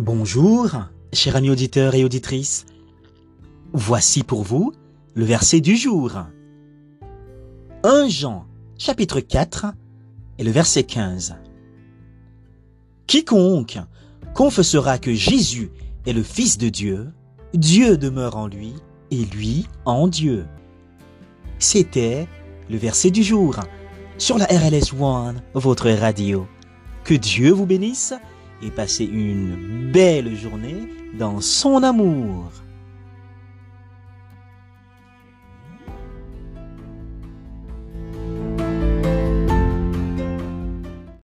Bonjour, chers amis auditeurs et auditrices. Voici pour vous le verset du jour. 1 Jean, chapitre 4, et le verset 15. Quiconque confessera que Jésus est le Fils de Dieu, Dieu demeure en lui et lui en Dieu. C'était le verset du jour sur la RLS One, votre radio. Que Dieu vous bénisse et passez une belle journée dans son amour.